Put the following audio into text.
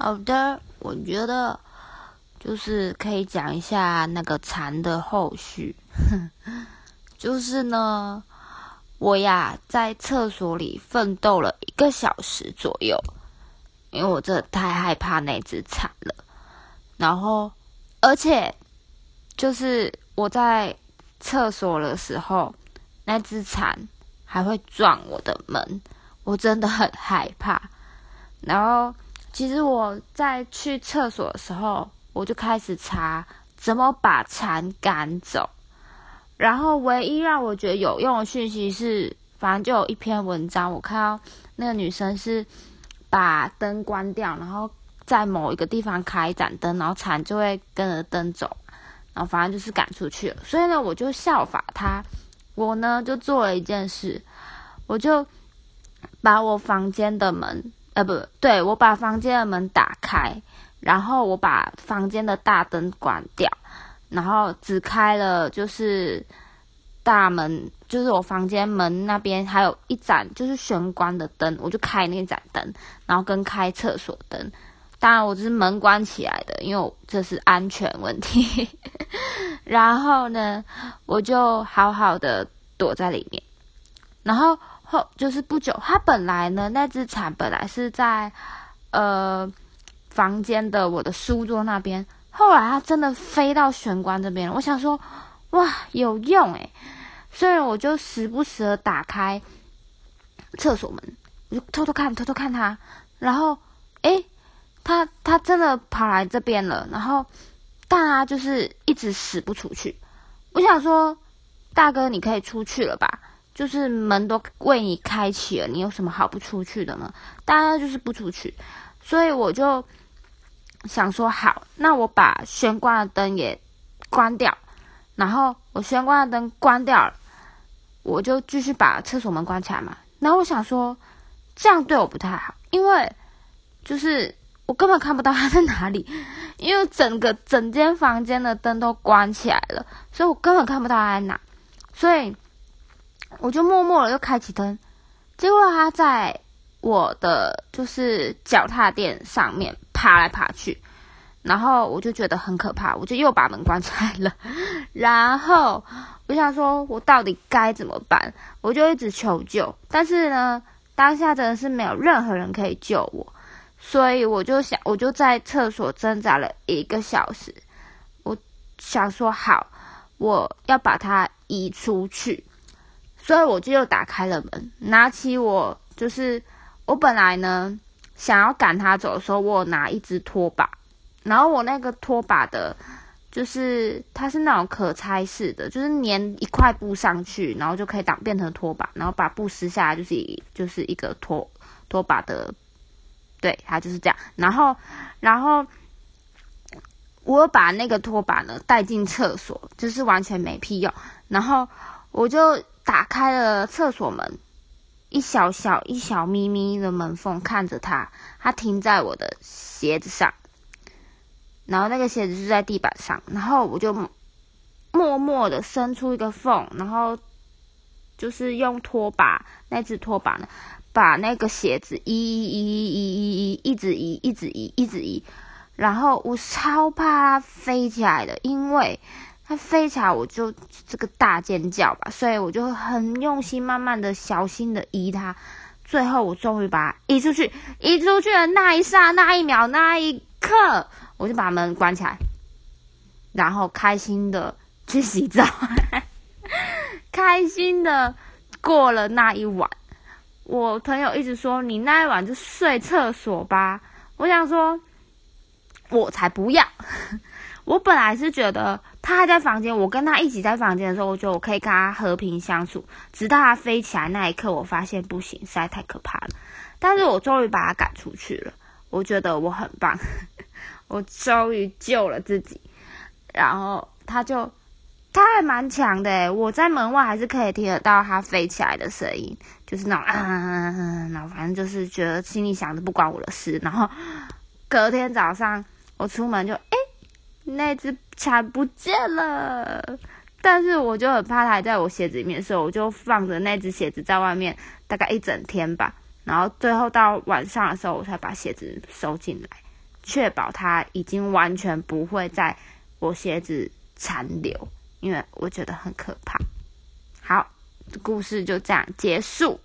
好的，我觉得就是可以讲一下那个蝉的后续。就是呢，我呀在厕所里奋斗了一个小时左右，因为我真的太害怕那只蝉了。然后，而且就是我在厕所的时候，那只蝉还会撞我的门，我真的很害怕。然后。其实我在去厕所的时候，我就开始查怎么把蝉赶走。然后唯一让我觉得有用的讯息是，反正就有一篇文章，我看到那个女生是把灯关掉，然后在某一个地方开一盏灯，然后蝉就会跟着灯走，然后反正就是赶出去了。所以呢，我就效法她，我呢就做了一件事，我就把我房间的门。呃，不对，我把房间的门打开，然后我把房间的大灯关掉，然后只开了就是大门，就是我房间门那边还有一盏就是玄关的灯，我就开那盏灯，然后跟开厕所灯。当然，我只是门关起来的，因为这是安全问题。然后呢，我就好好的躲在里面，然后。后就是不久，它本来呢，那只蝉本来是在，呃，房间的我的书桌那边。后来它真的飞到玄关这边了。我想说，哇，有用诶。所以我就时不时的打开厕所门，我就偷偷看，偷偷看它。然后，诶，它它真的跑来这边了。然后，但它就是一直死不出去。我想说，大哥，你可以出去了吧？就是门都为你开启了，你有什么好不出去的呢？大家就是不出去，所以我就想说，好，那我把玄关的灯也关掉，然后我玄关的灯关掉了，我就继续把厕所门关起来嘛。然后我想说，这样对我不太好，因为就是我根本看不到他在哪里，因为整个整间房间的灯都关起来了，所以我根本看不到他在哪，所以。我就默默的又开启灯，结果他在我的就是脚踏垫上面爬来爬去，然后我就觉得很可怕，我就又把门关起来了。然后我想说，我到底该怎么办？我就一直求救，但是呢，当下真的是没有任何人可以救我，所以我就想，我就在厕所挣扎了一个小时。我想说，好，我要把它移出去。所以我就又打开了门，拿起我就是我本来呢想要赶他走的时候，我拿一只拖把，然后我那个拖把的，就是它是那种可拆式的，就是粘一块布上去，然后就可以当变成拖把，然后把布撕下来就是就是一个拖拖把的，对，它就是这样。然后然后我把那个拖把呢带进厕所，就是完全没屁用，然后我就。打开了厕所门，一小小一小咪咪的门缝，看着它，它停在我的鞋子上，然后那个鞋子是在地板上，然后我就默默的伸出一个缝，然后就是用拖把，那只拖把呢，把那个鞋子移移移移移移移，一直移，一直移，一直移，然后我超怕它飞起来的，因为。它飞起来，我就这个大尖叫吧，所以我就很用心，慢慢的、小心的移它。最后，我终于把它移出去。移出去的那一刹那一秒、那一刻，我就把门关起来，然后开心的去洗澡，开心的过了那一晚。我朋友一直说：“你那一晚就睡厕所吧。”我想说：“我才不要！”我本来是觉得。他还在房间，我跟他一起在房间的时候，我觉得我可以跟他和平相处。直到他飞起来那一刻，我发现不行，实在太可怕了。但是我终于把他赶出去了，我觉得我很棒，我终于救了自己。然后他就他还蛮强的，我在门外还是可以听得到他飞起来的声音，就是那种啊，然后反正就是觉得心里想着不关我的事。然后隔天早上我出门就哎。那只蝉不见了，但是我就很怕它还在我鞋子里面，所以我就放着那只鞋子在外面大概一整天吧。然后最后到晚上的时候，我才把鞋子收进来。确保它已经完全不会在我鞋子残留，因为我觉得很可怕。好，故事就这样结束。